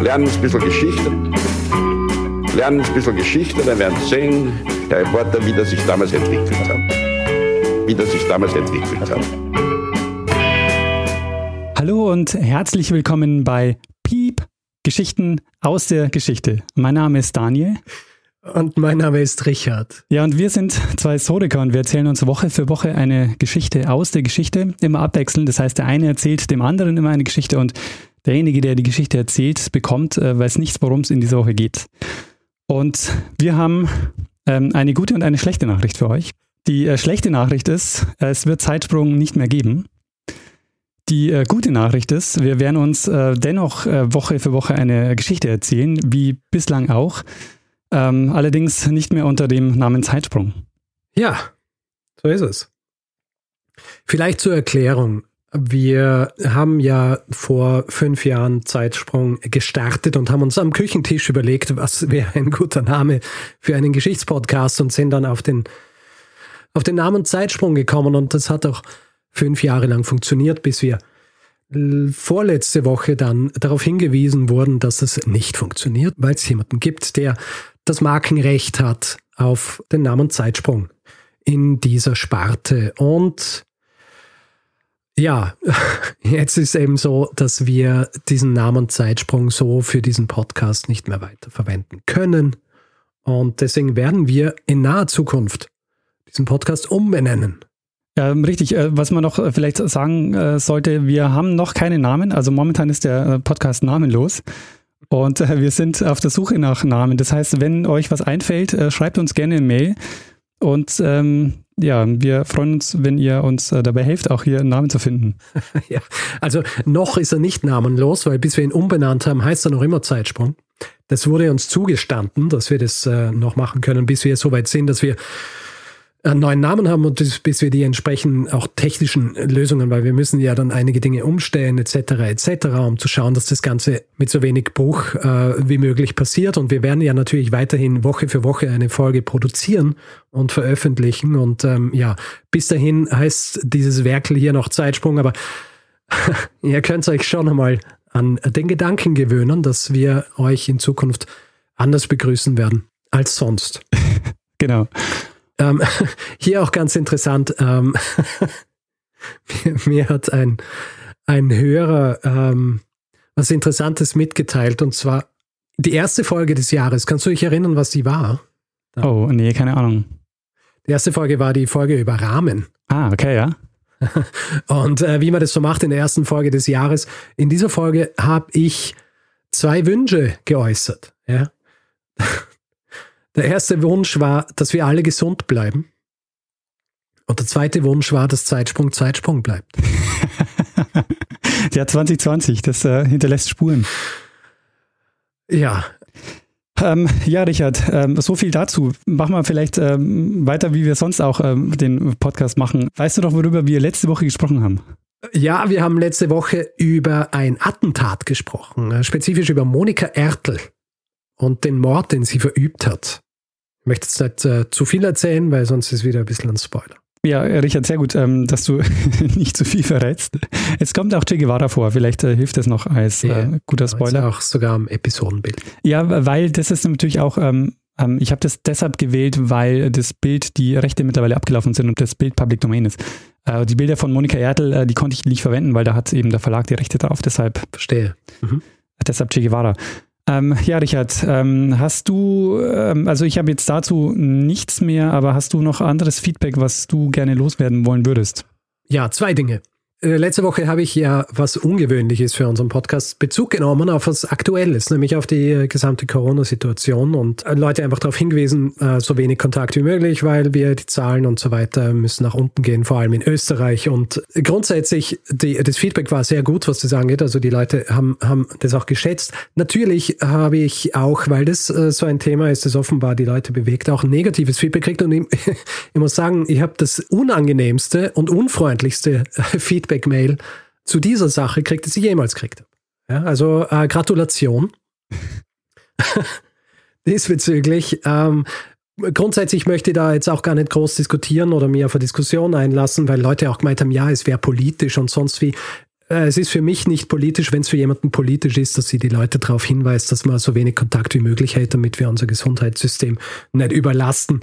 lernen ein bisschen Geschichte. Lernen ein bisschen Geschichte, dann werden Sie sehen, Herr Reporter, wie das sich damals entwickelt hat. Wie das sich damals entwickelt hat. Hallo und herzlich willkommen bei Piep Geschichten aus der Geschichte. Mein Name ist Daniel. Und mein Name ist Richard. Ja, und wir sind zwei Historiker und wir erzählen uns Woche für Woche eine Geschichte aus der Geschichte, immer abwechselnd. Das heißt, der eine erzählt dem anderen immer eine Geschichte und derjenige, der die Geschichte erzählt, bekommt, äh, weiß nichts, worum es in dieser Woche geht. Und wir haben ähm, eine gute und eine schlechte Nachricht für euch. Die äh, schlechte Nachricht ist, es wird Zeitsprung nicht mehr geben. Die äh, gute Nachricht ist, wir werden uns äh, dennoch äh, Woche für Woche eine Geschichte erzählen, wie bislang auch. Ähm, allerdings nicht mehr unter dem Namen Zeitsprung. Ja, so ist es. Vielleicht zur Erklärung. Wir haben ja vor fünf Jahren Zeitsprung gestartet und haben uns am Küchentisch überlegt, was wäre ein guter Name für einen Geschichtspodcast und sind dann auf den, auf den Namen Zeitsprung gekommen und das hat auch fünf Jahre lang funktioniert, bis wir vorletzte Woche dann darauf hingewiesen wurden, dass es nicht funktioniert, weil es jemanden gibt, der das Markenrecht hat auf den Namen Zeitsprung in dieser Sparte. Und ja, jetzt ist eben so, dass wir diesen Namen Zeitsprung so für diesen Podcast nicht mehr weiter verwenden können. Und deswegen werden wir in naher Zukunft diesen Podcast umbenennen. Ja, richtig. Äh, was man noch äh, vielleicht sagen äh, sollte, wir haben noch keinen Namen. Also momentan ist der Podcast namenlos. Und wir sind auf der Suche nach Namen. Das heißt, wenn euch was einfällt, schreibt uns gerne eine Mail. Und ähm, ja, wir freuen uns, wenn ihr uns dabei helft, auch hier einen Namen zu finden. ja, also noch ist er nicht namenlos, weil bis wir ihn umbenannt haben, heißt er noch immer Zeitsprung. Das wurde uns zugestanden, dass wir das äh, noch machen können, bis wir so weit sind, dass wir einen neuen Namen haben und bis wir die entsprechenden auch technischen Lösungen, weil wir müssen ja dann einige Dinge umstellen etc. etc., um zu schauen, dass das Ganze mit so wenig Bruch äh, wie möglich passiert. Und wir werden ja natürlich weiterhin Woche für Woche eine Folge produzieren und veröffentlichen. Und ähm, ja, bis dahin heißt dieses Werkel hier noch Zeitsprung, aber ihr könnt euch schon einmal an den Gedanken gewöhnen, dass wir euch in Zukunft anders begrüßen werden als sonst. genau. Ähm, hier auch ganz interessant, ähm, mir, mir, hat ein, ein Hörer ähm, was Interessantes mitgeteilt und zwar die erste Folge des Jahres. Kannst du dich erinnern, was die war? Da. Oh, nee, keine Ahnung. Die erste Folge war die Folge über Rahmen. Ah, okay, ja. Und äh, wie man das so macht in der ersten Folge des Jahres, in dieser Folge habe ich zwei Wünsche geäußert. Ja? Der erste Wunsch war, dass wir alle gesund bleiben. Und der zweite Wunsch war, dass Zeitsprung Zeitsprung bleibt. ja, 2020, das äh, hinterlässt Spuren. Ja. Ähm, ja, Richard, ähm, so viel dazu. Machen wir vielleicht ähm, weiter, wie wir sonst auch ähm, den Podcast machen. Weißt du doch, worüber wir letzte Woche gesprochen haben? Ja, wir haben letzte Woche über ein Attentat gesprochen, äh, spezifisch über Monika Ertel und den Mord, den sie verübt hat. Ich möchte jetzt nicht äh, zu viel erzählen, weil sonst ist wieder ein bisschen ein Spoiler. Ja, Richard, sehr gut, ähm, dass du nicht zu viel verrätst. Es kommt auch Che Guevara vor, vielleicht äh, hilft das noch als äh, guter Spoiler. Auch sogar im Episodenbild. Ja, weil das ist natürlich auch, ähm, ähm, ich habe das deshalb gewählt, weil das Bild, die Rechte mittlerweile abgelaufen sind und das Bild Public Domain ist. Äh, die Bilder von Monika Ertel, äh, die konnte ich nicht verwenden, weil da hat eben der Verlag die Rechte drauf, deshalb. Verstehe. Mhm. Deshalb Che Guevara. Ähm, ja, Richard, ähm, hast du, ähm, also ich habe jetzt dazu nichts mehr, aber hast du noch anderes Feedback, was du gerne loswerden wollen würdest? Ja, zwei Dinge. Äh, letzte Woche habe ich ja was Ungewöhnliches für unseren Podcast Bezug genommen auf was Aktuelles, nämlich auf die äh, gesamte Corona-Situation und äh, Leute einfach darauf hingewiesen, so wenig Kontakt wie möglich, weil wir die Zahlen und so weiter müssen nach unten gehen, vor allem in Österreich. Und grundsätzlich, die, das Feedback war sehr gut, was das angeht. Also die Leute haben, haben das auch geschätzt. Natürlich habe ich auch, weil das so ein Thema ist, das offenbar die Leute bewegt, auch negatives Feedback gekriegt. Und ich, ich muss sagen, ich habe das unangenehmste und unfreundlichste Feedback Feedback-Mail zu dieser Sache kriegt, die sie jemals kriegt. Ja, also äh, Gratulation. Diesbezüglich. Ähm, grundsätzlich möchte ich da jetzt auch gar nicht groß diskutieren oder mir auf eine Diskussion einlassen, weil Leute auch gemeint haben, ja, es wäre politisch und sonst wie. äh, es ist für mich nicht politisch, wenn es für jemanden politisch ist, dass sie die Leute darauf hinweist, dass man so wenig Kontakt wie möglich hält, damit wir unser Gesundheitssystem nicht überlasten.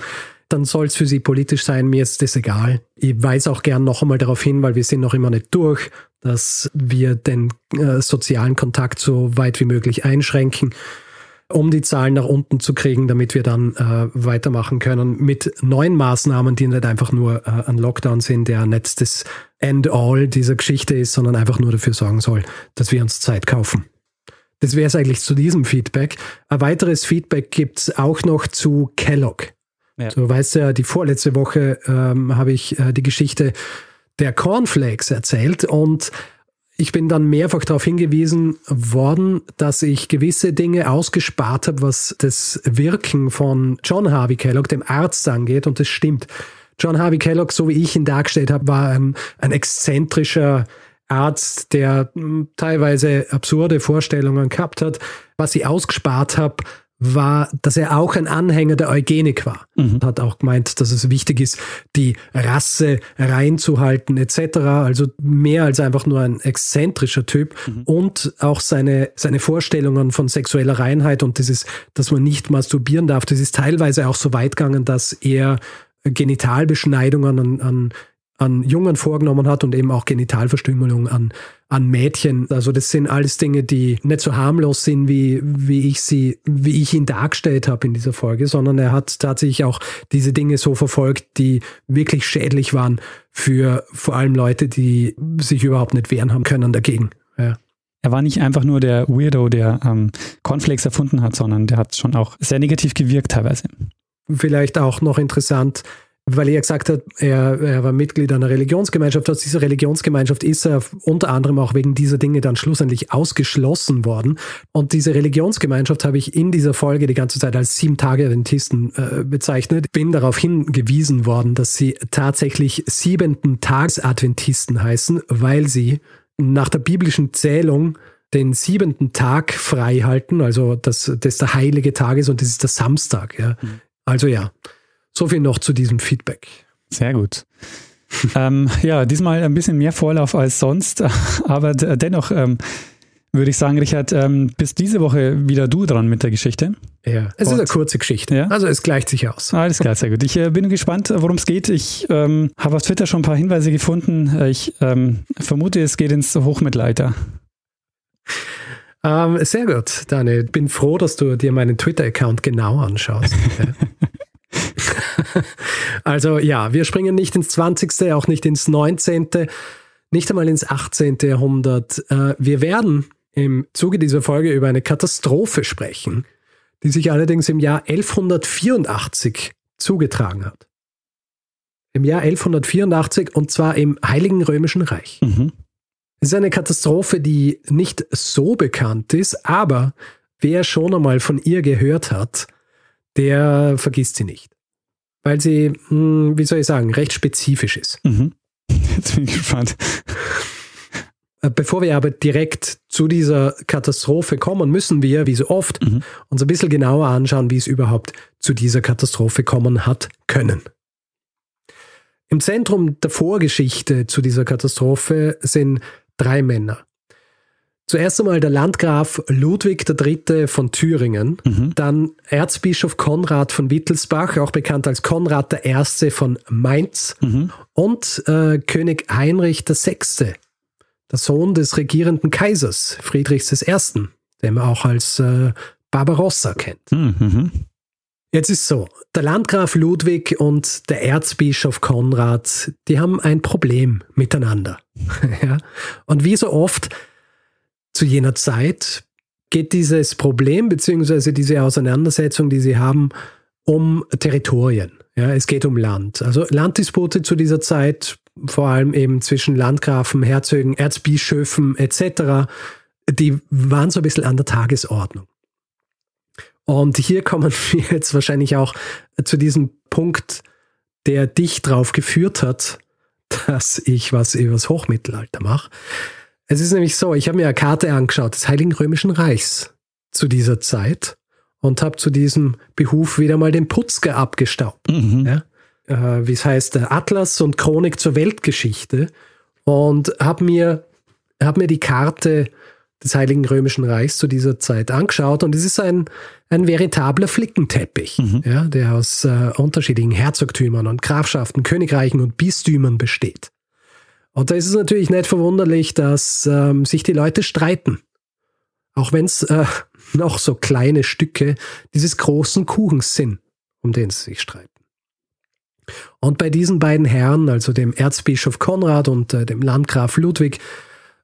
Dann soll es für sie politisch sein, mir ist das egal. Ich weise auch gern noch einmal darauf hin, weil wir sind noch immer nicht durch, dass wir den äh, sozialen Kontakt so weit wie möglich einschränken um die Zahlen nach unten zu kriegen, damit wir dann äh, weitermachen können mit neuen Maßnahmen, die nicht einfach nur äh, ein Lockdown sind, der nicht das End-all dieser Geschichte ist, sondern einfach nur dafür sorgen soll, dass wir uns Zeit kaufen. Das wäre es eigentlich zu diesem Feedback. Ein weiteres Feedback gibt es auch noch zu Kellogg. Ja. Du weißt ja, die vorletzte Woche ähm, habe ich äh, die Geschichte der Cornflakes erzählt und ich bin dann mehrfach darauf hingewiesen worden, dass ich gewisse Dinge ausgespart habe, was das Wirken von John Harvey Kellogg, dem Arzt, angeht. Und das stimmt. John Harvey Kellogg, so wie ich ihn dargestellt habe, war ein, ein exzentrischer Arzt, der hm, teilweise absurde Vorstellungen gehabt hat. Was ich ausgespart habe, war, dass er auch ein Anhänger der Eugenik war. Mhm. Hat auch gemeint, dass es wichtig ist, die Rasse reinzuhalten etc. Also mehr als einfach nur ein exzentrischer Typ mhm. und auch seine, seine Vorstellungen von sexueller Reinheit und ist, dass man nicht masturbieren darf. Das ist teilweise auch so weit gegangen, dass er Genitalbeschneidungen an, an an Jungen vorgenommen hat und eben auch Genitalverstümmelung an, an Mädchen. Also das sind alles Dinge, die nicht so harmlos sind, wie, wie ich sie, wie ich ihn dargestellt habe in dieser Folge, sondern er hat tatsächlich auch diese Dinge so verfolgt, die wirklich schädlich waren für vor allem Leute, die sich überhaupt nicht wehren haben können dagegen. Ja. Er war nicht einfach nur der Weirdo, der ähm, Cornflakes erfunden hat, sondern der hat schon auch sehr negativ gewirkt teilweise. Vielleicht auch noch interessant, weil er gesagt hat, er, er war Mitglied einer Religionsgemeinschaft. Aus dieser Religionsgemeinschaft ist er unter anderem auch wegen dieser Dinge dann schlussendlich ausgeschlossen worden. Und diese Religionsgemeinschaft habe ich in dieser Folge die ganze Zeit als Sieben-Tage-Adventisten äh, bezeichnet. Bin darauf hingewiesen worden, dass sie tatsächlich siebenten Tags-Adventisten heißen, weil sie nach der biblischen Zählung den siebenten Tag frei halten, also dass das der heilige Tag ist und das ist der Samstag. Ja. Mhm. Also ja. So viel noch zu diesem Feedback. Sehr gut. ähm, ja, diesmal ein bisschen mehr Vorlauf als sonst, aber dennoch ähm, würde ich sagen, Richard, ähm, bist diese Woche wieder du dran mit der Geschichte. Ja, es Und, ist eine kurze Geschichte. Ja? Also es gleicht sich aus. Alles klar, sehr gut. Ich äh, bin gespannt, worum es geht. Ich ähm, habe auf Twitter schon ein paar Hinweise gefunden. Ich ähm, vermute, es geht ins Hochmittelalter. Ähm, sehr gut, Daniel. Bin froh, dass du dir meinen Twitter-Account genau anschaust. also ja, wir springen nicht ins 20., auch nicht ins 19., nicht einmal ins 18. Jahrhundert. Äh, wir werden im Zuge dieser Folge über eine Katastrophe sprechen, die sich allerdings im Jahr 1184 zugetragen hat. Im Jahr 1184 und zwar im Heiligen Römischen Reich. Mhm. Es ist eine Katastrophe, die nicht so bekannt ist, aber wer schon einmal von ihr gehört hat, der vergisst sie nicht. Weil sie, hm, wie soll ich sagen, recht spezifisch ist. Mhm. Jetzt bin ich gespannt. Äh, bevor wir aber direkt zu dieser Katastrophe kommen, müssen wir, wie so oft, mhm. uns ein bisschen genauer anschauen, wie es überhaupt zu dieser Katastrophe kommen hat können. Im Zentrum der Vorgeschichte zu dieser Katastrophe sind drei Männer. Zuerst einmal der Landgraf Ludwig III. von Thüringen, mhm. dann Erzbischof Konrad von Wittelsbach, auch bekannt als Konrad I. von Mainz, mhm. und äh, König Heinrich VI., der Sohn des regierenden Kaisers Friedrichs I., den man auch als äh, Barbarossa kennt. Mhm. Jetzt ist so, der Landgraf Ludwig und der Erzbischof Konrad, die haben ein Problem miteinander. ja? Und wie so oft zu jener Zeit geht dieses Problem bzw. diese Auseinandersetzung, die sie haben, um Territorien. Ja, es geht um Land. Also Landdispute zu dieser Zeit, vor allem eben zwischen Landgrafen, Herzögen, Erzbischöfen etc., die waren so ein bisschen an der Tagesordnung. Und hier kommen wir jetzt wahrscheinlich auch zu diesem Punkt, der dich drauf geführt hat, dass ich was übers Hochmittelalter mache. Es ist nämlich so, ich habe mir eine Karte angeschaut des Heiligen Römischen Reichs zu dieser Zeit und habe zu diesem Behuf wieder mal den Putzke abgestaubt. Mhm. Ja? Äh, wie es heißt, Atlas und Chronik zur Weltgeschichte und habe mir habe mir die Karte des Heiligen Römischen Reichs zu dieser Zeit angeschaut und es ist ein, ein veritabler Flickenteppich, mhm. ja, der aus äh, unterschiedlichen Herzogtümern und Grafschaften, Königreichen und Bistümern besteht. Und da ist es natürlich nicht verwunderlich, dass ähm, sich die Leute streiten. Auch wenn es äh, noch so kleine Stücke dieses großen Kuchens sind, um den sie sich streiten. Und bei diesen beiden Herren, also dem Erzbischof Konrad und äh, dem Landgraf Ludwig,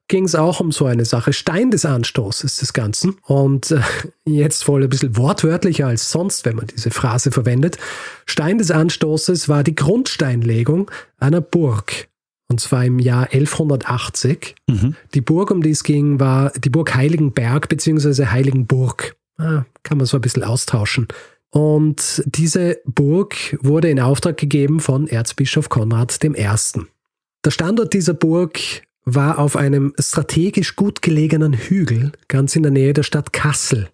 ging es auch um so eine Sache. Stein des Anstoßes des Ganzen. Und äh, jetzt wohl ein bisschen wortwörtlicher als sonst, wenn man diese Phrase verwendet. Stein des Anstoßes war die Grundsteinlegung einer Burg. Und zwar im Jahr 1180. Mhm. Die Burg, um die es ging, war die Burg Heiligenberg bzw. Heiligenburg. Ah, kann man so ein bisschen austauschen. Und diese Burg wurde in Auftrag gegeben von Erzbischof Konrad I. Der Standort dieser Burg war auf einem strategisch gut gelegenen Hügel ganz in der Nähe der Stadt Kassel.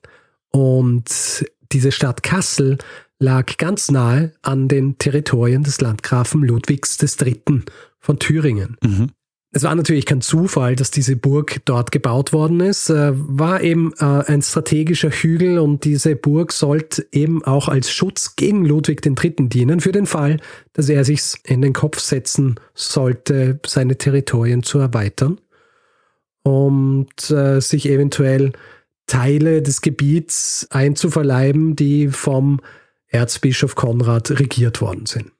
Und diese Stadt Kassel lag ganz nahe an den Territorien des Landgrafen Ludwigs III. Von Thüringen. Mhm. Es war natürlich kein Zufall, dass diese Burg dort gebaut worden ist. Äh, war eben äh, ein strategischer Hügel und diese Burg sollte eben auch als Schutz gegen Ludwig III. dienen, für den Fall, dass er sich in den Kopf setzen sollte, seine Territorien zu erweitern und äh, sich eventuell Teile des Gebiets einzuverleiben, die vom Erzbischof Konrad regiert worden sind.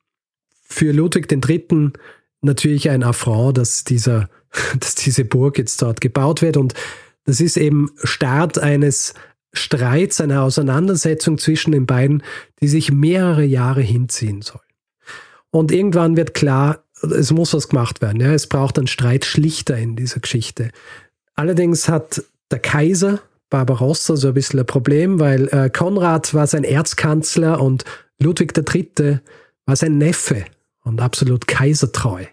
Für Ludwig III natürlich ein Affront, dass, dieser, dass diese Burg jetzt dort gebaut wird. Und das ist eben Start eines Streits, einer Auseinandersetzung zwischen den beiden, die sich mehrere Jahre hinziehen soll. Und irgendwann wird klar, es muss was gemacht werden. Ja, es braucht einen Streitschlichter in dieser Geschichte. Allerdings hat der Kaiser Barbarossa so ein bisschen ein Problem, weil äh, Konrad war sein Erzkanzler und Ludwig III. war sein Neffe und absolut kaisertreu.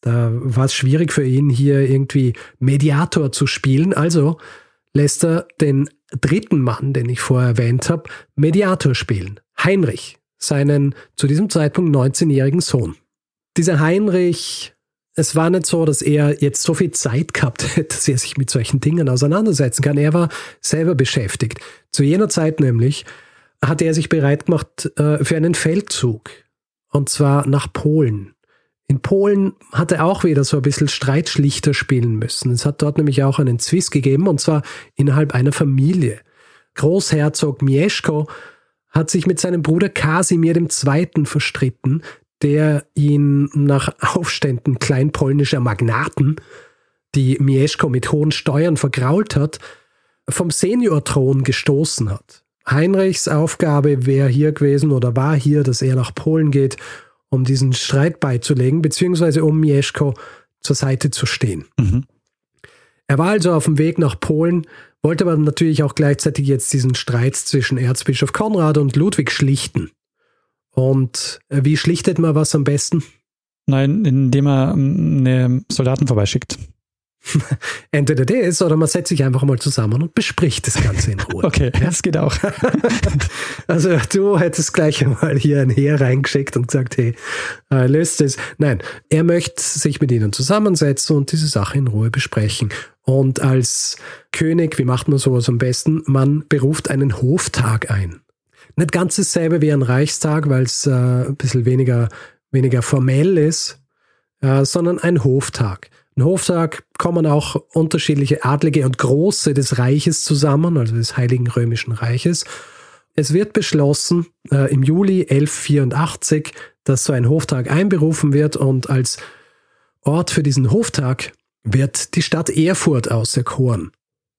Da war es schwierig für ihn, hier irgendwie Mediator zu spielen. Also lässt er den dritten Mann, den ich vorher erwähnt habe, Mediator spielen. Heinrich, seinen zu diesem Zeitpunkt 19-jährigen Sohn. Dieser Heinrich, es war nicht so, dass er jetzt so viel Zeit gehabt hätte, dass er sich mit solchen Dingen auseinandersetzen kann. Er war selber beschäftigt. Zu jener Zeit nämlich hatte er sich bereit gemacht äh, für einen Feldzug und zwar nach Polen. In Polen hat er auch wieder so ein bisschen Streitschlichter spielen müssen. Es hat dort nämlich auch einen Zwist gegeben, und zwar innerhalb einer Familie. Großherzog Mieszko hat sich mit seinem Bruder Kasimir II. verstritten, der ihn nach Aufständen kleinpolnischer Magnaten, die Mieszko mit hohen Steuern vergrault hat, vom Seniorthron gestoßen hat. Heinrichs Aufgabe wäre hier gewesen oder war hier, dass er nach Polen geht, um diesen Streit beizulegen, beziehungsweise um Mieszko zur Seite zu stehen. Mhm. Er war also auf dem Weg nach Polen, wollte aber natürlich auch gleichzeitig jetzt diesen Streit zwischen Erzbischof Konrad und Ludwig schlichten. Und äh, wie schlichtet man was am besten? Nein, indem er ähm, eine Soldaten vorbeischickt. Entweder das oder man setzt sich einfach mal zusammen und bespricht das Ganze in Ruhe. Okay, ja? das geht auch. also du hättest gleich einmal hier ein Heer reingeschickt und gesagt, hey, äh, löst es. Nein, er möchte sich mit ihnen zusammensetzen und diese Sache in Ruhe besprechen. Und als König, wie macht man sowas am besten? Man beruft einen Hoftag ein. Nicht ganz dasselbe wie ein Reichstag, weil es äh, ein bisschen weniger, weniger formell ist, äh, sondern ein Hoftag. Ein Hoftag kommen auch unterschiedliche Adlige und Große des Reiches zusammen, also des Heiligen Römischen Reiches. Es wird beschlossen äh, im Juli 1184, dass so ein Hoftag einberufen wird und als Ort für diesen Hoftag wird die Stadt Erfurt auserkoren.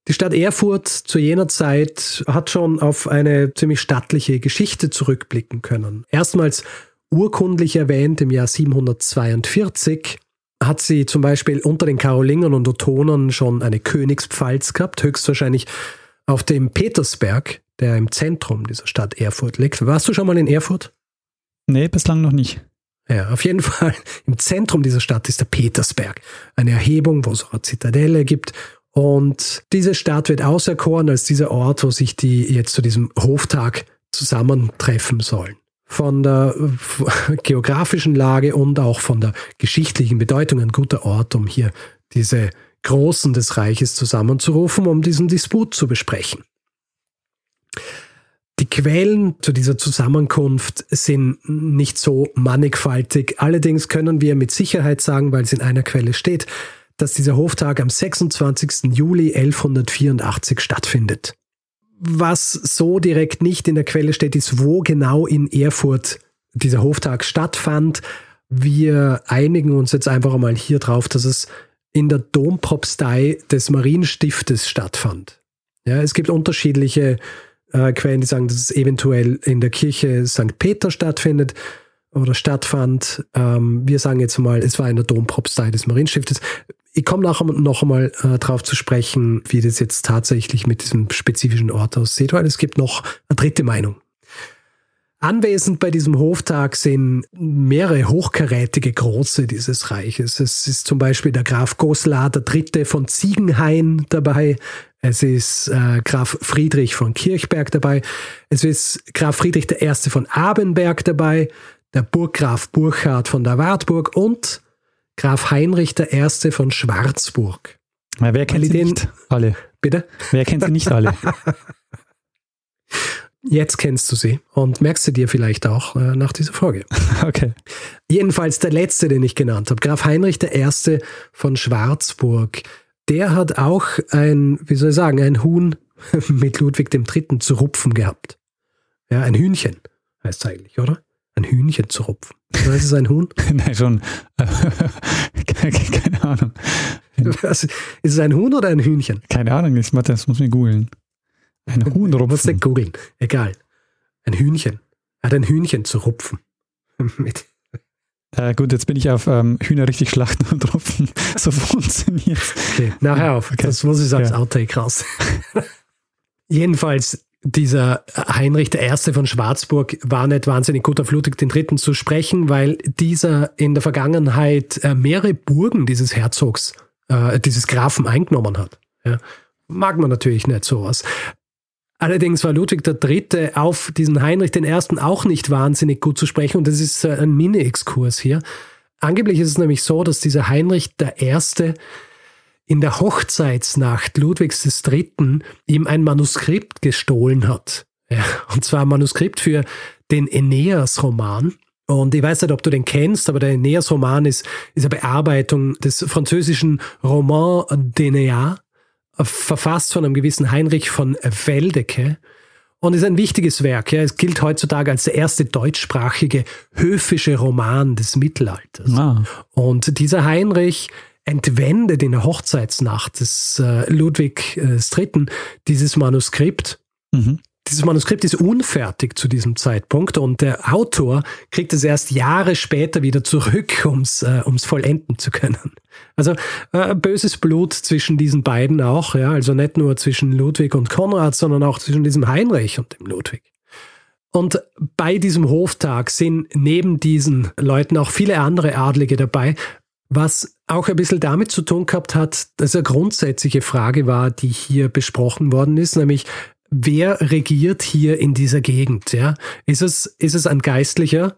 Die Stadt Erfurt zu jener Zeit hat schon auf eine ziemlich stattliche Geschichte zurückblicken können. Erstmals urkundlich erwähnt im Jahr 742 hat sie zum Beispiel unter den Karolingern und Ottonern schon eine Königspfalz gehabt, höchstwahrscheinlich auf dem Petersberg, der im Zentrum dieser Stadt Erfurt liegt. Warst du schon mal in Erfurt? Nee, bislang noch nicht. Ja, auf jeden Fall im Zentrum dieser Stadt ist der Petersberg. Eine Erhebung, wo es eine Zitadelle gibt. Und diese Stadt wird auserkoren als dieser Ort, wo sich die jetzt zu diesem Hoftag zusammentreffen sollen von der geografischen Lage und auch von der geschichtlichen Bedeutung ein guter Ort, um hier diese Großen des Reiches zusammenzurufen, um diesen Disput zu besprechen. Die Quellen zu dieser Zusammenkunft sind nicht so mannigfaltig. Allerdings können wir mit Sicherheit sagen, weil es in einer Quelle steht, dass dieser Hoftag am 26. Juli 1184 stattfindet. Was so direkt nicht in der Quelle steht, ist, wo genau in Erfurt dieser Hoftag stattfand. Wir einigen uns jetzt einfach einmal hier drauf, dass es in der Dompropstei des Marienstiftes stattfand. Ja, es gibt unterschiedliche äh, Quellen, die sagen, dass es eventuell in der Kirche St. Peter stattfindet oder stattfand. Ähm, wir sagen jetzt mal, es war in der Dompropstei des Marienstiftes. Ich komme nachher noch einmal äh, darauf zu sprechen, wie das jetzt tatsächlich mit diesem spezifischen Ort aussieht, weil es gibt noch eine dritte Meinung. Anwesend bei diesem Hoftag sind mehrere hochkarätige Große dieses Reiches. Es ist zum Beispiel der Graf Goslar III. von Ziegenhain dabei. Es ist äh, Graf Friedrich von Kirchberg dabei. Es ist Graf Friedrich I. von Abenberg dabei. Der Burggraf Burchard von der Wartburg und Graf Heinrich I. von Schwarzburg. Ja, wer kennt sie nicht alle? Bitte? Wer kennt sie nicht alle? Jetzt kennst du sie und merkst du dir vielleicht auch äh, nach dieser Folge. Okay. Jedenfalls der letzte, den ich genannt habe, Graf Heinrich I. von Schwarzburg. Der hat auch ein, wie soll ich sagen, ein Huhn mit Ludwig III. zu rupfen gehabt. Ja, ein Hühnchen heißt es eigentlich, oder? Ein Hühnchen zu rupfen. Ist es ein Huhn? Nein, schon. keine, keine Ahnung. Was, ist es ein Huhn oder ein Hühnchen? Keine Ahnung, das muss man googeln. Ein Huhn rupfen. Musst du googeln. Egal. Ein Hühnchen. Er hat ein Hühnchen zu rupfen. Mit. Äh, gut, jetzt bin ich auf ähm, Hühner richtig schlachten und rupfen. So funktioniert Okay, nachher auf. Okay. Das muss ich als ja. Outtake raus. Jedenfalls, dieser Heinrich I. von Schwarzburg war nicht wahnsinnig gut auf Ludwig III. zu sprechen, weil dieser in der Vergangenheit äh, mehrere Burgen dieses Herzogs, äh, dieses Grafen eingenommen hat. Mag man natürlich nicht sowas. Allerdings war Ludwig III. auf diesen Heinrich I. auch nicht wahnsinnig gut zu sprechen und das ist ein Mini-Exkurs hier. Angeblich ist es nämlich so, dass dieser Heinrich I. in der Hochzeitsnacht Ludwigs III. ihm ein Manuskript gestohlen hat. Ja, und zwar ein Manuskript für den Aeneas-Roman. Und ich weiß nicht, ob du den kennst, aber der Aeneas-Roman ist, ist eine Bearbeitung des französischen Roman d'Aeneas verfasst von einem gewissen Heinrich von Weldecke und ist ein wichtiges Werk. Ja. Es gilt heutzutage als der erste deutschsprachige höfische Roman des Mittelalters. Ah. Und dieser Heinrich entwendet in der Hochzeitsnacht des äh, Ludwig äh, III. dieses Manuskript. Mhm. Dieses Manuskript ist unfertig zu diesem Zeitpunkt und der Autor kriegt es erst Jahre später wieder zurück, um es äh, vollenden zu können. Also äh, böses Blut zwischen diesen beiden auch, ja, also nicht nur zwischen Ludwig und Konrad, sondern auch zwischen diesem Heinrich und dem Ludwig. Und bei diesem Hoftag sind neben diesen Leuten auch viele andere Adlige dabei, was auch ein bisschen damit zu tun gehabt hat, dass eine grundsätzliche Frage war, die hier besprochen worden ist, nämlich wer regiert hier in dieser Gegend? Ja? Ist, es, ist es ein Geistlicher,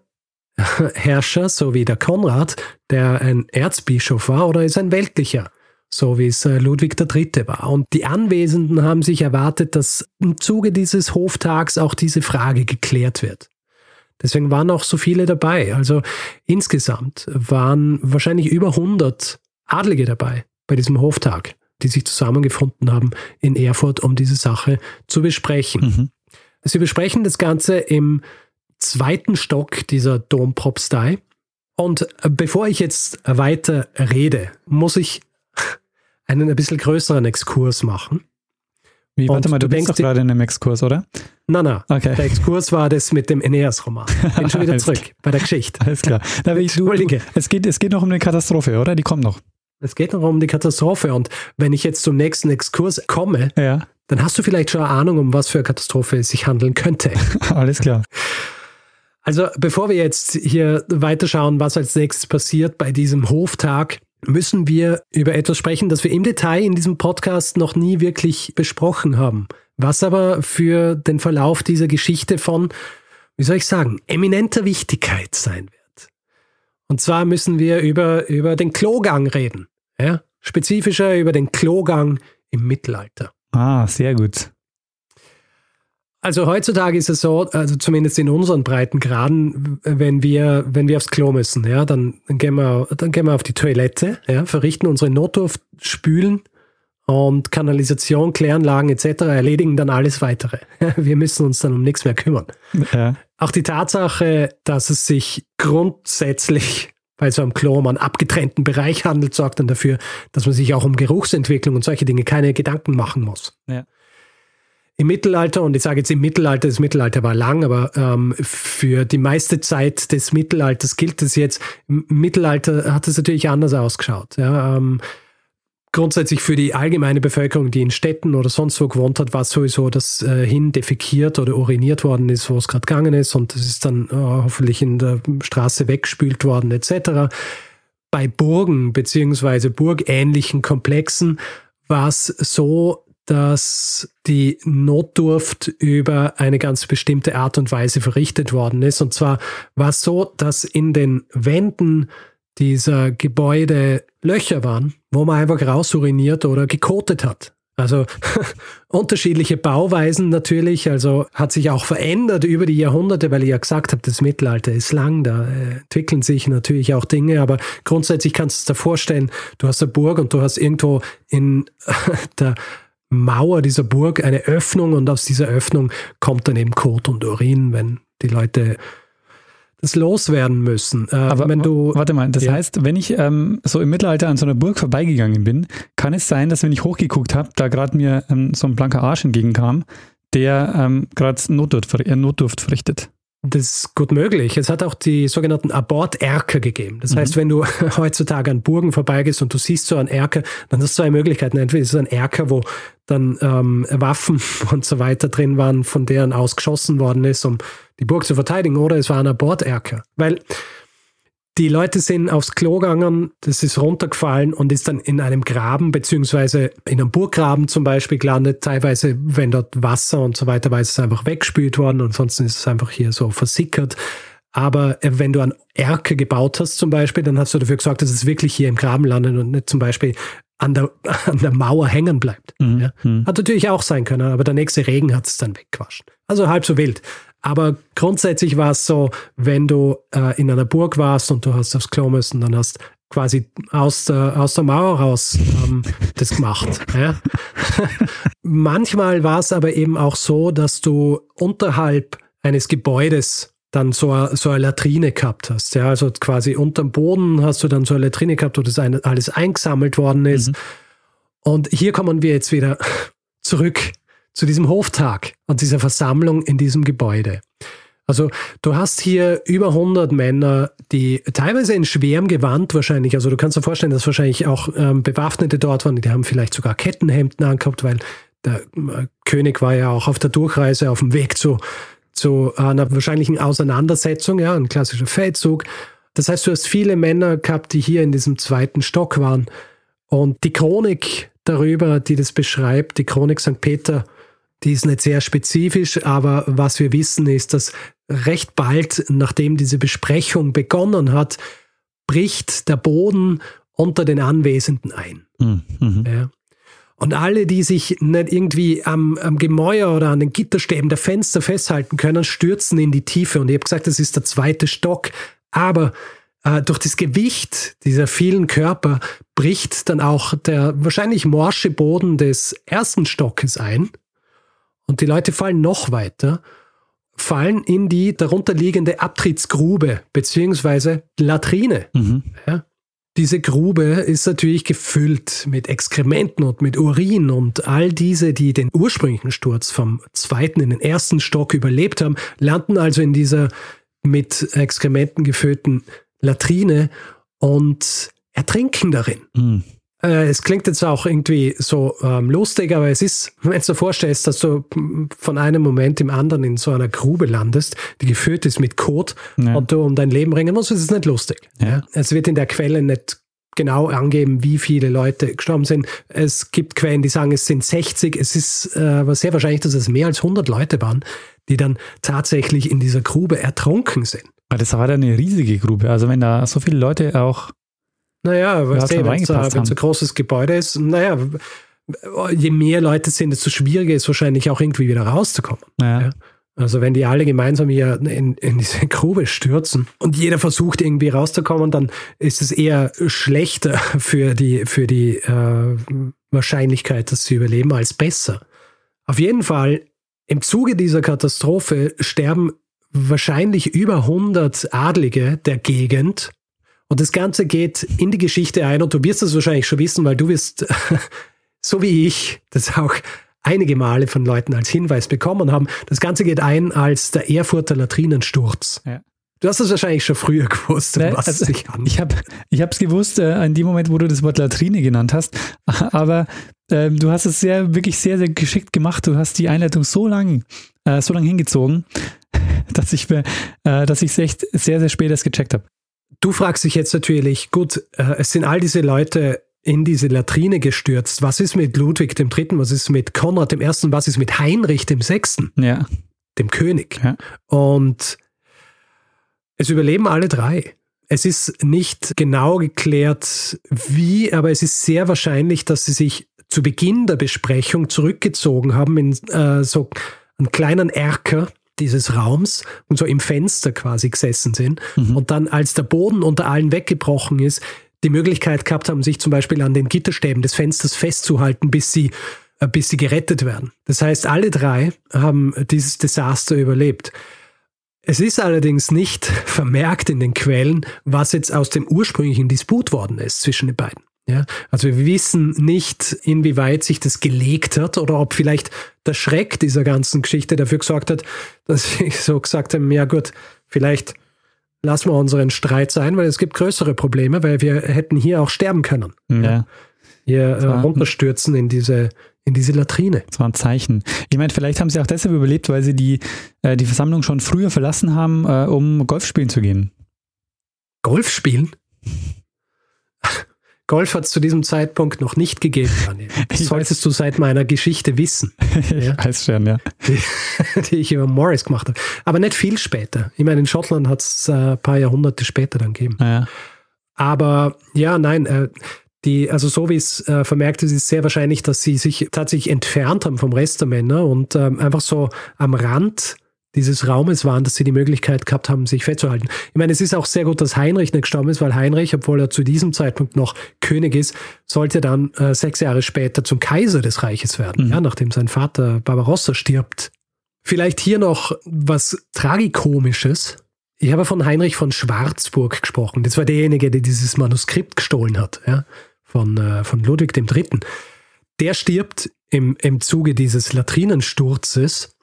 Herrscher, so wie der Konrad, der ein Erzbischof war, oder ist ein weltlicher, so wie es äh, Ludwig III. war. Und die Anwesenden haben sich erwartet, dass im Zuge dieses Hoftags auch diese Frage geklärt wird. Deswegen waren auch so viele dabei. Also insgesamt waren wahrscheinlich über 100 Adlige dabei bei diesem Hoftag, die sich zusammengefunden haben in Erfurt, um diese Sache zu besprechen. Mhm. Sie besprechen das Ganze im zweiten Stock dieser Dompropstei. Und bevor ich jetzt weiter rede, muss ich einen ein bisschen größeren Exkurs machen. Wie, warte mal, du, du bist doch gerade in einem Exkurs, oder? Nein, nein. Okay. Der Exkurs war das mit dem Aeneas-Roman. Bin schon wieder zurück bei der Geschichte. Alles klar. Da ich, du, es, geht, es geht noch um eine Katastrophe, oder? Die kommt noch. Es geht noch um die Katastrophe. Und wenn ich jetzt zum nächsten Exkurs komme, ja. dann hast du vielleicht schon eine Ahnung, um was für eine Katastrophe es sich handeln könnte. Alles klar. Also bevor wir jetzt hier weiterschauen, was als nächstes passiert bei diesem Hoftag, müssen wir über etwas sprechen, das wir im Detail in diesem Podcast noch nie wirklich besprochen haben. Was aber für den Verlauf dieser Geschichte von, wie soll ich sagen, eminenter Wichtigkeit sein wird. Und zwar müssen wir über, über den Klogang reden. Ja? spezifischer über den Klogang im Mittelalter. Ah, sehr gut. Also heutzutage ist es so, also zumindest in unseren Breitengraden, wenn wir, wenn wir aufs Klo müssen, ja, dann, dann gehen wir, dann gehen wir auf die Toilette, ja, verrichten unsere Notdurft, spülen und Kanalisation, Kläranlagen etc. erledigen dann alles weitere. Wir müssen uns dann um nichts mehr kümmern. Ja. Auch die Tatsache, dass es sich grundsätzlich bei so einem Klo um einen abgetrennten Bereich handelt, sorgt dann dafür, dass man sich auch um Geruchsentwicklung und solche Dinge keine Gedanken machen muss. Ja. Im Mittelalter, und ich sage jetzt im Mittelalter, das Mittelalter war lang, aber ähm, für die meiste Zeit des Mittelalters gilt es jetzt, im Mittelalter hat es natürlich anders ausgeschaut. Ja, ähm, grundsätzlich für die allgemeine Bevölkerung, die in Städten oder sonst wo gewohnt hat, war es sowieso, dass äh, hin defekiert oder uriniert worden ist, wo es gerade gegangen ist und das ist dann äh, hoffentlich in der Straße weggespült worden etc. Bei Burgen beziehungsweise burgähnlichen Komplexen war es so, dass die Notdurft über eine ganz bestimmte Art und Weise verrichtet worden ist. Und zwar war es so, dass in den Wänden dieser Gebäude Löcher waren, wo man einfach rausuriniert oder gekotet hat. Also unterschiedliche Bauweisen natürlich, also hat sich auch verändert über die Jahrhunderte, weil ich ja gesagt habe, das Mittelalter ist lang, da äh, entwickeln sich natürlich auch Dinge, aber grundsätzlich kannst du dir vorstellen, du hast eine Burg und du hast irgendwo in der Mauer dieser Burg eine Öffnung und aus dieser Öffnung kommt dann eben Kot und Urin, wenn die Leute das loswerden müssen. Äh, Aber wenn du, warte mal, das ja. heißt, wenn ich ähm, so im Mittelalter an so einer Burg vorbeigegangen bin, kann es sein, dass wenn ich hochgeguckt habe, da gerade mir ähm, so ein blanker Arsch entgegenkam, der ähm, gerade Notdurft, äh, Notdurft verrichtet. Das ist gut möglich. Es hat auch die sogenannten Aborterker gegeben. Das mhm. heißt, wenn du heutzutage an Burgen vorbeigehst und du siehst so einen Erker, dann hast du zwei Möglichkeiten. Entweder ist es ein Erker, wo dann ähm, Waffen und so weiter drin waren, von deren aus geschossen worden ist, um die Burg zu verteidigen, oder es war ein Aborterker. Weil die Leute sind aufs Klo gegangen, das ist runtergefallen und ist dann in einem Graben, beziehungsweise in einem Burggraben zum Beispiel gelandet. Teilweise, wenn dort Wasser und so weiter war, ist es einfach weggespült worden. Ansonsten ist es einfach hier so versickert. Aber äh, wenn du an Erke gebaut hast zum Beispiel, dann hast du dafür gesorgt, dass es wirklich hier im Graben landet und nicht zum Beispiel an der, an der Mauer hängen bleibt. Mhm. Ja. Mhm. Hat natürlich auch sein können, aber der nächste Regen hat es dann weggewaschen. Also halb so wild. Aber grundsätzlich war es so, wenn du äh, in einer Burg warst und du hast aufs Klo müssen, dann hast quasi aus der, aus der Mauer raus ähm, das gemacht. Ja? Manchmal war es aber eben auch so, dass du unterhalb eines Gebäudes dann so, so eine Latrine gehabt hast. Ja? Also quasi unterm Boden hast du dann so eine Latrine gehabt, wo das alles eingesammelt worden ist. Mhm. Und hier kommen wir jetzt wieder zurück zu diesem Hoftag und dieser Versammlung in diesem Gebäude. Also du hast hier über 100 Männer, die teilweise in schwerem Gewand wahrscheinlich, also du kannst dir vorstellen, dass wahrscheinlich auch ähm, Bewaffnete dort waren, die haben vielleicht sogar Kettenhemden angehabt, weil der äh, König war ja auch auf der Durchreise auf dem Weg zu, zu einer wahrscheinlichen Auseinandersetzung, ja, ein klassischer Feldzug. Das heißt, du hast viele Männer gehabt, die hier in diesem zweiten Stock waren. Und die Chronik darüber, die das beschreibt, die Chronik St. Peter, die ist nicht sehr spezifisch, aber was wir wissen ist, dass recht bald, nachdem diese Besprechung begonnen hat, bricht der Boden unter den Anwesenden ein. Mhm. mhm. Ja. Und alle, die sich nicht irgendwie am, am Gemäuer oder an den Gitterstäben der Fenster festhalten können, stürzen in die Tiefe. Und ich habe gesagt, das ist der zweite Stock. Aber äh, durch das Gewicht dieser vielen Körper bricht dann auch der wahrscheinlich morsche Boden des ersten Stockes ein. Und die Leute fallen noch weiter, fallen in die darunterliegende Abtrittsgrube beziehungsweise Latrine. Mhm. Ja. Diese Grube ist natürlich gefüllt mit Exkrementen und mit Urin und all diese, die den ursprünglichen Sturz vom zweiten in den ersten Stock überlebt haben, landen also in dieser mit Exkrementen gefüllten Latrine und ertrinken darin. Mhm. Äh, es klingt jetzt auch irgendwie so ähm, lustig, aber es ist, wenn du dir vorstellst, dass du von einem Moment im anderen in so einer Grube landest, die gefüllt ist mit Kot ja. und du um dein Leben ringen musst, ist es nicht lustig. Ja. Es wird in der Quelle nicht genau angeben, wie viele Leute gestorben sind. Es gibt Quellen, die sagen, es sind 60. Es ist äh, aber sehr wahrscheinlich, dass es mehr als 100 Leute waren, die dann tatsächlich in dieser Grube ertrunken sind. Das war ja eine riesige Grube. Also wenn da so viele Leute auch Naja, weißt du, wenn es ein großes Gebäude ist, naja, je mehr Leute sind, desto schwieriger ist wahrscheinlich auch irgendwie wieder rauszukommen. Ja. ja. Also wenn die alle gemeinsam hier in, in diese Grube stürzen und jeder versucht irgendwie rauszukommen, dann ist es eher schlechter für die, für die äh, Wahrscheinlichkeit, dass sie überleben, als besser. Auf jeden Fall, im Zuge dieser Katastrophe sterben wahrscheinlich über 100 Adlige der Gegend. Und das Ganze geht in die Geschichte ein und du wirst das wahrscheinlich schon wissen, weil du wirst, so wie ich, das auch einige Male von Leuten als Hinweis bekommen haben. Das Ganze geht ein als der Erfurter Latrinensturz. Ja. Du hast es wahrscheinlich schon früher gewusst, um was also, es sich handelt. Ich habe ich es gewusst, äh, in dem Moment, wo du das Wort Latrine genannt hast. Aber äh, du hast es sehr, wirklich sehr, sehr geschickt gemacht. Du hast die Einleitung so lang, äh, so lang hingezogen, dass ich äh, dass ich es echt sehr, sehr spät erst gecheckt habe. Du fragst dich jetzt natürlich, gut, äh, es sind all diese Leute in diese Latrine gestürzt. Was ist mit Ludwig dem Dritten? Was ist mit Konrad dem Ersten? Was ist mit Heinrich dem Sechsten? Ja. Dem König. Ja. Und es überleben alle drei. Es ist nicht genau geklärt, wie, aber es ist sehr wahrscheinlich, dass sie sich zu Beginn der Besprechung zurückgezogen haben in äh, so einen kleinen Erker dieses Raums und so im Fenster quasi gesessen sind. Mhm. Und dann, als der Boden unter allen weggebrochen ist, die Möglichkeit gehabt haben, sich zum Beispiel an den Gitterstäben des Fensters festzuhalten, bis sie, äh, bis sie gerettet werden. Das heißt, alle drei haben dieses Desaster überlebt. Es ist allerdings nicht vermerkt in den Quellen, was jetzt aus dem ursprünglichen Disput worden ist zwischen den beiden. Ja, also wir wissen nicht, inwieweit sich das gelegt hat oder ob vielleicht der Schreck dieser ganzen Geschichte dafür gesorgt hat, dass sie so gesagt haben, ja gut, vielleicht lassen wir unseren Streit sein, weil es gibt größere Probleme, weil wir hätten hier auch sterben können. Ja. Hier äh, runterstürzen in diese, in diese Latrine. Das war ein Zeichen. Ich meine, vielleicht haben sie auch deshalb überlebt, weil sie die, äh, die Versammlung schon früher verlassen haben, äh, um Golf spielen zu gehen. Golf spielen? Golf hat es zu diesem Zeitpunkt noch nicht gegeben, Daniel. Das solltest du seit meiner Geschichte wissen. ich ja? weiß schon, ja. Die, die, ich über Morris gemacht habe. Aber nicht viel später. Ich meine, in Schottland hat es äh, ein paar Jahrhunderte später dann gegeben. Ja. Aber ja, nein, äh, die, also so wie es äh, vermerkt ist, ist sehr wahrscheinlich, dass sie sich tatsächlich entfernt haben vom Rest der Männer und ähm, einfach so am Rand dieses Raumes waren, dass sie die Möglichkeit gehabt haben, sich festzuhalten. Ich meine, es ist auch sehr gut, dass Heinrich nicht gestorben ist, weil Heinrich, obwohl er zu diesem Zeitpunkt noch König ist, sollte dann äh, sechs Jahre später zum Kaiser des Reiches werden, mhm. ja, nachdem sein Vater Barbarossa stirbt. Vielleicht hier noch was Tragikomisches. Ich habe von Heinrich von Schwarzburg gesprochen. Das war derjenige, der dieses Manuskript gestohlen hat, ja, von, äh, von Ludwig III. Der stirbt im, im Zuge dieses Latrinensturzes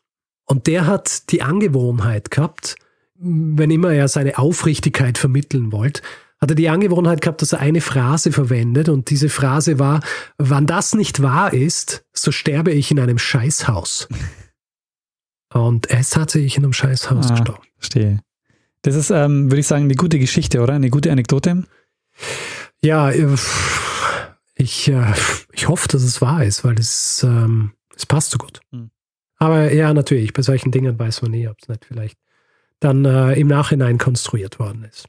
und der hat die Angewohnheit gehabt, wenn immer er seine Aufrichtigkeit vermitteln wollte, hat er die Angewohnheit gehabt, dass er eine Phrase verwendet und diese Phrase war, wann das nicht wahr ist, so sterbe ich in einem Scheißhaus. Und er ist tatsächlich in einem Scheißhaus ah, gestorben. Verstehe. Das ist, ähm, würde ich sagen, eine gute Geschichte, oder? Eine gute Anekdote? Ja, äh, ich, äh, ich hoffe, dass es wahr ist, weil es, ähm, es passt so gut. Hm. Aber ja, natürlich, bei solchen Dingen weiß man nie, ob es nicht vielleicht dann äh, im Nachhinein konstruiert worden ist.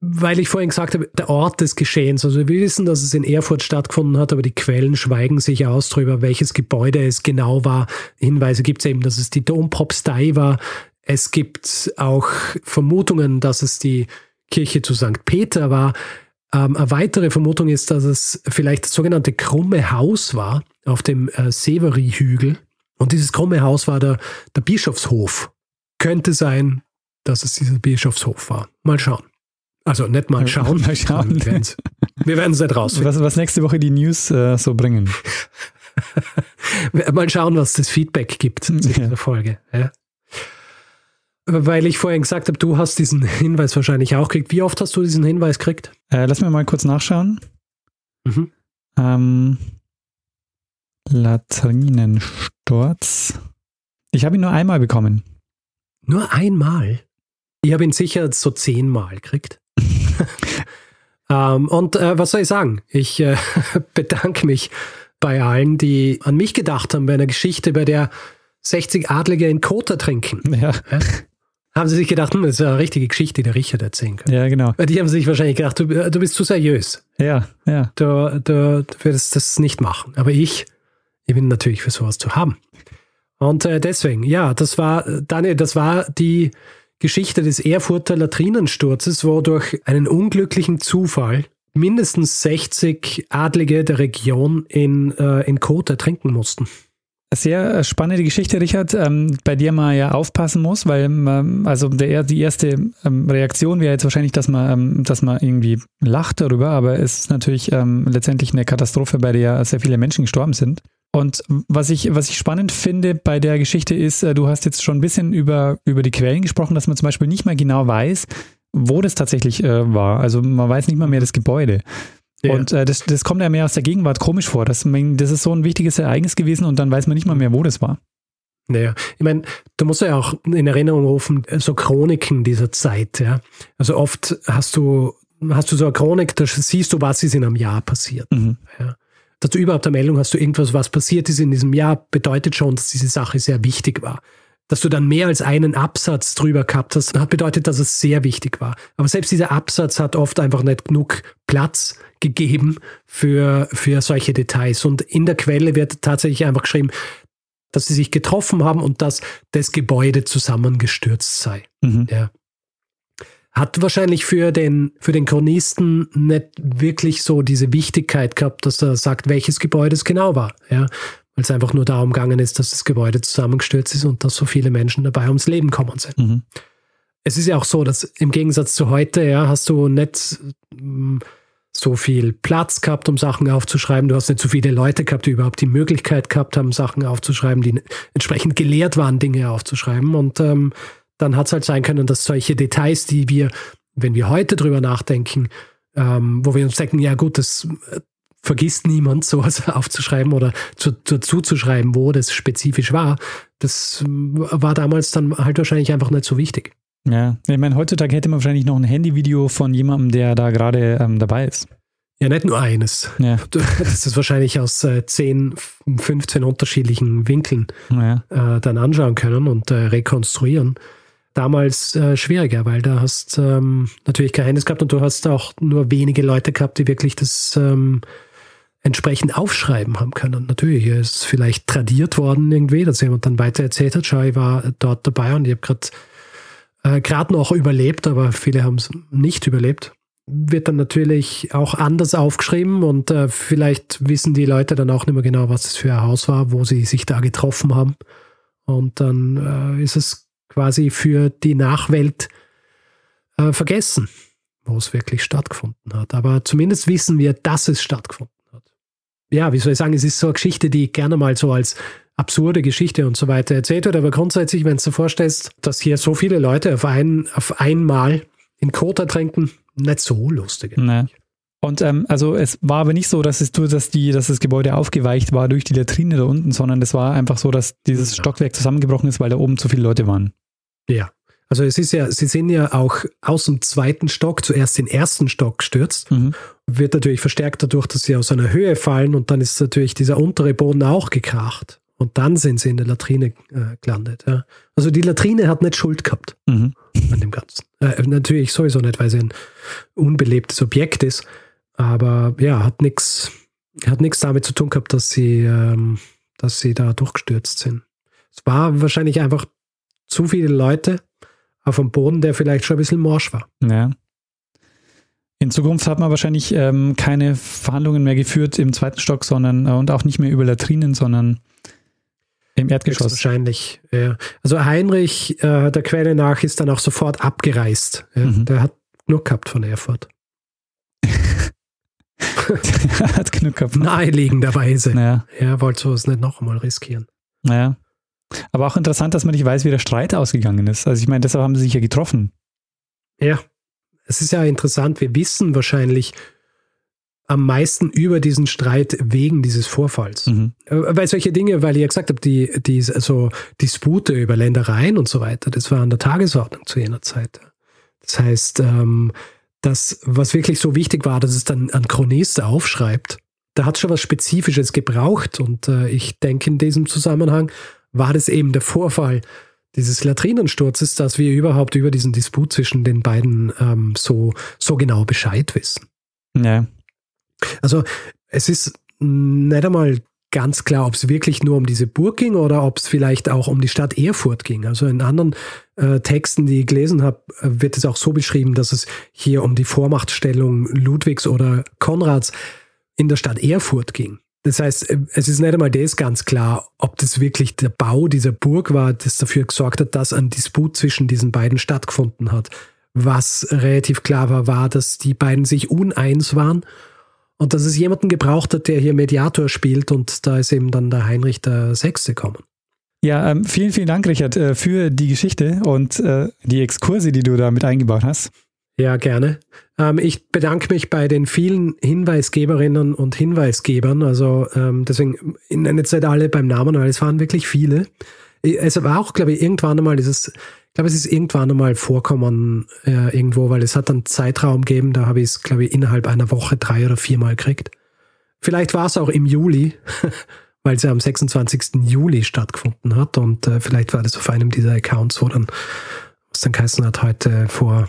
Weil ich vorhin gesagt habe, der Ort des Geschehens, also wir wissen, dass es in Erfurt stattgefunden hat, aber die Quellen schweigen sich aus darüber, welches Gebäude es genau war. Hinweise gibt es eben, dass es die Dompropstei war. Es gibt auch Vermutungen, dass es die Kirche zu St. Peter war. Ähm, eine weitere Vermutung ist, dass es vielleicht das sogenannte krumme Haus war auf dem äh, Severi-Hügel und dieses krumme Haus war der, der Bischofshof. Könnte sein, dass es dieser Bischofshof war. Mal schauen. Also nicht mal schauen. mal schauen. Wir werden es nicht rausfinden. Was, was nächste Woche die News äh, so bringen. mal schauen, was das Feedback gibt zu dieser ja. Folge. Ja. Weil ich vorhin gesagt habe, du hast diesen Hinweis wahrscheinlich auch gekriegt. Wie oft hast du diesen Hinweis gekriegt? Äh, lass mir mal kurz nachschauen. Mhm. Ähm, Latrinensturz. Ich habe ihn nur einmal bekommen. Nur einmal? Ich habe ihn sicher so zehnmal gekriegt. ähm, und äh, was soll ich sagen? Ich äh, bedanke mich bei allen, die an mich gedacht haben bei einer Geschichte, bei der 60 Adlige in Kota trinken. Ja. haben sie sich gedacht, hm, das ist eine richtige Geschichte, die der Richard erzählen kann. Ja, genau. Weil die haben sich wahrscheinlich gedacht, du, du bist zu seriös. Ja, ja. Du, du, du würdest das nicht machen. Aber ich, ich bin natürlich für sowas zu haben. Und äh, deswegen, ja, das war, Daniel, das war die Geschichte des Erfurter Latrinensturzes, wo durch einen unglücklichen Zufall mindestens 60 Adlige der Region in, äh, in Kot ertrinken mussten. Sehr äh, spannende Geschichte, Richard, ähm, bei der man ja aufpassen muss, weil ähm, also der, die erste ähm, Reaktion wäre jetzt wahrscheinlich, dass man, ähm, dass man irgendwie lacht darüber, aber es ist natürlich ähm, letztendlich eine Katastrophe, bei der sehr viele Menschen gestorben sind. Und was ich, was ich spannend finde bei der Geschichte ist, äh, du hast jetzt schon ein bisschen über, über die Quellen gesprochen, dass man zum Beispiel nicht mehr genau weiß, wo das tatsächlich äh, war. Also man weiß nicht mal mehr das Gebäude. Ja. Und äh, das, das kommt ja mehr aus der Gegenwart komisch vor. Das, das ist so ein wichtiges Ereignis gewesen und dann weiß man nicht mal mehr, wo das war. Naja, ich meine, du musst ja auch in Erinnerung rufen, so Chroniken dieser Zeit, ja. Also oft hast du, hast du so eine Chronik, da siehst du, was ist in einem Jahr passiert. Mhm. Ja. Dass du überhaupt eine Meldung hast, du irgendwas, was passiert ist in diesem Jahr, bedeutet schon, dass diese Sache sehr wichtig war dass du dann mehr als einen Absatz drüber gehabt hast, hat bedeutet, dass es sehr wichtig war. Aber selbst dieser Absatz hat oft einfach nicht genug Platz gegeben für, für solche Details. Und in der Quelle wird tatsächlich einfach geschrieben, dass sie sich getroffen haben und dass das Gebäude zusammengestürzt sei. Mhm. Ja. Hat wahrscheinlich für den, für den Chronisten nicht wirklich so diese Wichtigkeit gehabt, dass er sagt, welches Gebäude es genau war. Ja weil es einfach nur darum gegangen ist, dass das Gebäude zusammengestürzt ist und dass so viele Menschen dabei ums Leben kommen sind. Mhm. Es ist ja auch so, dass im Gegensatz zu heute, ja, hast du nicht mm, so viel Platz gehabt, um Sachen aufzuschreiben. Du hast nicht so viele Leute gehabt, die überhaupt die Möglichkeit gehabt haben, Sachen aufzuschreiben, die entsprechend gelehrt waren, Dinge aufzuschreiben. Und ähm, dann hat es halt sein können, dass solche Details, die wir, wenn wir heute drüber nachdenken, ähm, wo wir uns denken, ja gut, das vergisst niemand, sowas aufzuschreiben oder zu, dazu zu schreiben, wo das spezifisch war. Das war damals dann halt wahrscheinlich einfach nicht so wichtig. Ja, ich meine, heutzutage hätte man wahrscheinlich noch ein Handyvideo von jemandem, der da gerade ähm, dabei ist. Ja, nicht nur eines. Ja. Du hättest es wahrscheinlich aus äh, 10, 15 unterschiedlichen Winkeln ja. äh, dann anschauen können und äh, rekonstruieren. Damals äh, schwieriger, weil da hast ähm, natürlich Handy gehabt und du hast auch nur wenige Leute gehabt, die wirklich das ähm, entsprechend aufschreiben haben können. Natürlich ist es vielleicht tradiert worden irgendwie, dass jemand dann weiter erzählt hat, schau, ich war dort dabei und ich habe gerade äh, gerade noch überlebt, aber viele haben es nicht überlebt. Wird dann natürlich auch anders aufgeschrieben und äh, vielleicht wissen die Leute dann auch nicht mehr genau, was es für ein Haus war, wo sie sich da getroffen haben. Und dann äh, ist es quasi für die Nachwelt äh, vergessen, wo es wirklich stattgefunden hat. Aber zumindest wissen wir, dass es stattgefunden ja, wie soll ich sagen, es ist so eine Geschichte, die gerne mal so als absurde Geschichte und so weiter erzählt wird. Aber grundsätzlich, wenn du dir vorstellst, dass hier so viele Leute auf, ein, auf einmal in Kota trinken, nicht so lustig. Nee. Und ähm, also es war aber nicht so, dass es nur, dass die, dass das Gebäude aufgeweicht war durch die Latrine da unten, sondern es war einfach so, dass dieses ja. Stockwerk zusammengebrochen ist, weil da oben zu viele Leute waren. Ja. Also es ist ja, sie sind ja auch aus dem zweiten Stock zuerst den ersten Stock gestürzt. Mhm. Wird natürlich verstärkt dadurch, dass sie aus einer Höhe fallen und dann ist natürlich dieser untere Boden auch gekracht. Und dann sind sie in der Latrine äh, gelandet. Ja. Also die Latrine hat nicht Schuld gehabt mhm. an dem Ganzen. Äh, natürlich sowieso nicht, weil sie ein unbelebtes Objekt ist. Aber ja, hat nichts hat nichts damit zu tun gehabt, dass sie, ähm, dass sie da durchgestürzt sind. Es war wahrscheinlich einfach zu viele Leute auf dem Boden, der vielleicht schon ein bisschen morsch war. Ja. In Zukunft hat man wahrscheinlich ähm, keine Verhandlungen mehr geführt im zweiten Stock, sondern äh, und auch nicht mehr über Latrinen, sondern im Erdgeschoss. Wahrscheinlich, ja. Also Heinrich, äh, der Quelle nach, ist dann auch sofort abgereist. Ja. Mhm. Der hat genug gehabt von Erfurt. hat genug gehabt. Naheliegenderweise. Ja. Er wollte sowas nicht noch einmal riskieren. Naja. Aber auch interessant, dass man nicht weiß, wie der Streit ausgegangen ist. Also ich meine, deshalb haben sie sich ja getroffen. Ja, es ist ja interessant. Wir wissen wahrscheinlich am meisten über diesen Streit wegen dieses Vorfalls. Mhm. Äh, weil solche Dinge, weil ich ja gesagt habe, die, die also Dispute über Ländereien und so weiter, das war an der Tagesordnung zu jener Zeit. Das heißt, ähm, das, was wirklich so wichtig war, dass es dann ein Chronist aufschreibt, da hat schon was Spezifisches gebraucht. Und äh, ich denke in diesem Zusammenhang war das eben der Vorfall dieses Latrinensturzes, dass wir überhaupt über diesen Disput zwischen den beiden ähm, so, so genau Bescheid wissen. Ja. Also es ist nicht einmal ganz klar, ob es wirklich nur um diese Burg ging oder ob es vielleicht auch um die Stadt Erfurt ging. Also in anderen äh, Texten, die ich gelesen habe, wird es auch so beschrieben, dass es hier um die Vormachtstellung Ludwigs oder Konrads in der Stadt Erfurt ging. Das heißt, äh, es ist nicht einmal das ganz klar, ob das wirklich der Bau dieser Burg war, das dafür gesorgt hat, dass ein Disput zwischen diesen beiden stattgefunden hat. Was relativ klar war, war, dass die beiden sich uneins waren und dass es jemanden gebraucht hat, der hier Mediator spielt und da ist eben dann der Heinrich der Sechste gekommen. Ja, ähm, vielen, vielen Dank, Richard, äh, für die Geschichte und äh, die Exkurse, die du da mit eingebaut hast. Ja, gerne. Ähm, ich bedanke mich bei den vielen Hinweisgeberinnen und Hinweisgebern. Also ähm, deswegen nenne jetzt nicht alle beim Namen, weil es waren wirklich viele. Es war auch, glaube ich, irgendwann einmal dieses, ich glaube, es ist irgendwann einmal vorkommen äh, irgendwo, weil es hat einen Zeitraum gegeben, da habe ich es, glaube ich, innerhalb einer Woche drei oder viermal gekriegt. Vielleicht war es auch im Juli, weil es ja am 26. Juli stattgefunden hat und äh, vielleicht war das auf einem dieser Accounts, wo dann, was dann geheißen hat, heute vor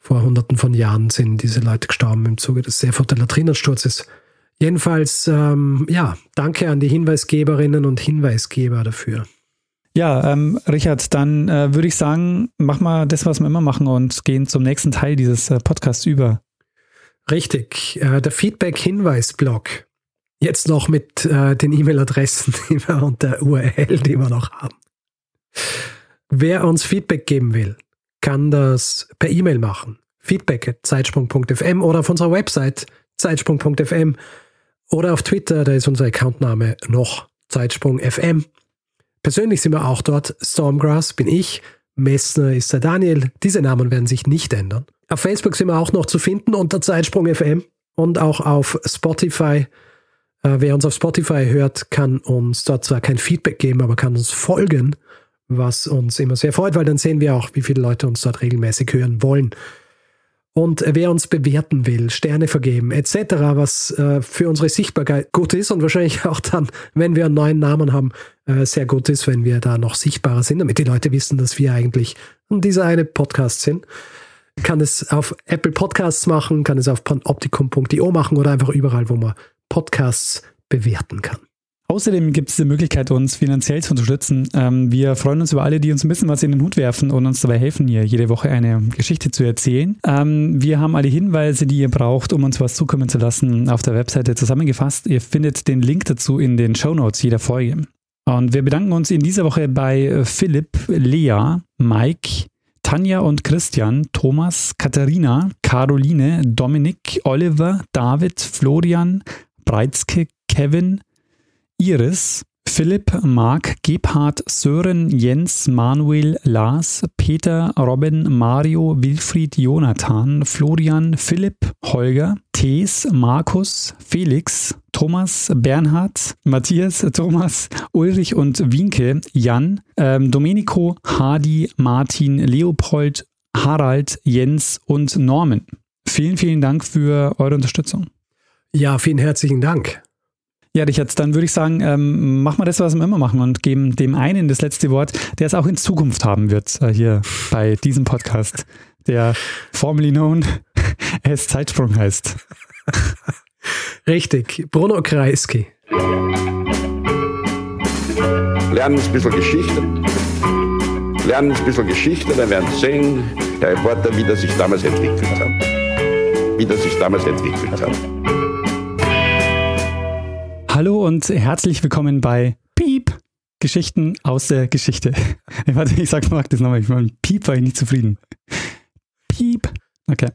vor hunderten von Jahren sind diese Leute gestorben im Zuge des Seeforter Latrinensturzes. Jedenfalls, ähm, ja, danke an die Hinweisgeberinnen und Hinweisgeber dafür. Ja, ähm, Richard, dann äh, würde ich sagen, mach mal das, was wir immer machen und gehen zum nächsten Teil dieses äh, Podcasts über. Richtig, äh, der Feedback-Hinweis-Blog. Jetzt noch mit äh, den E-Mail-Adressen und der URL, die wir noch haben. Wer uns Feedback geben will, kann das per E-Mail machen. Feedback zeitsprung.fm oder auf unserer Website zeitsprung.fm oder auf Twitter, da ist unser Accountname noch zeitsprung.fm. Persönlich sind wir auch dort. Stormgrass bin ich, Messner ist der Daniel. Diese Namen werden sich nicht ändern. Auf Facebook sind wir auch noch zu finden unter Zeitsprung.fm und auch auf Spotify. Äh, wer uns auf Spotify hört, kann uns dort zwar kein Feedback geben, aber kann uns folgen was uns immer sehr freut, weil dann sehen wir auch, wie viele Leute uns dort regelmäßig hören wollen. Und wer uns bewerten will, Sterne vergeben etc., was äh, für unsere Sichtbarkeit gut ist und wahrscheinlich auch dann, wenn wir einen neuen Namen haben, äh, sehr gut ist, wenn wir da noch sichtbarer sind, damit die Leute wissen, dass wir eigentlich dieser eine Podcast sind. Kann es auf Apple Podcasts machen, kann es auf panoptikum.io machen oder einfach überall, wo man Podcasts bewerten kann. Außerdem gibt es die Möglichkeit, uns finanziell zu unterstützen. Ähm, wir freuen uns über alle, die uns ein bisschen was in den Hut werfen und uns dabei helfen, hier jede Woche eine Geschichte zu erzählen. Ähm, wir haben alle Hinweise, die ihr braucht, um uns was zukommen zu lassen, auf der Webseite zusammengefasst. Ihr findet den Link dazu in den Show Notes jeder Folge. Und wir bedanken uns in dieser Woche bei Philipp, Lea, Mike, Tanja und Christian, Thomas, Katharina, Caroline, Dominik, Oliver, David, Florian, Breizke, Kevin, Iris, Philipp, Marc, Gebhard, Sören, Jens, Manuel, Lars, Peter, Robin, Mario, Wilfried, Jonathan, Florian, Philipp, Holger, Thees, Markus, Felix, Thomas, Bernhard, Matthias, Thomas, Ulrich und Winke, Jan, ähm, Domenico, Hadi, Martin, Leopold, Harald, Jens und Norman. Vielen, vielen Dank für eure Unterstützung. Ja, vielen herzlichen Dank. Ja, Richard, dann würde ich sagen, ähm, machen wir das, was wir immer machen und geben dem einen das letzte Wort, der es auch in Zukunft haben wird, äh, hier bei diesem Podcast, der formerly known as Zeitsprung heißt. Richtig, Bruno Kreisky. Lernen ein bisschen Geschichte. Lernen ein bisschen Geschichte, dann werden Sie sehen, der Reporter, wie das sich damals entwickelt hat. Wie das sich damals entwickelt hat. Hallo und herzlich willkommen bei Piep, Geschichten aus der Geschichte. Warte, ich sag mal das nochmal, ich bin Piep war ich nicht zufrieden. Piep. Okay.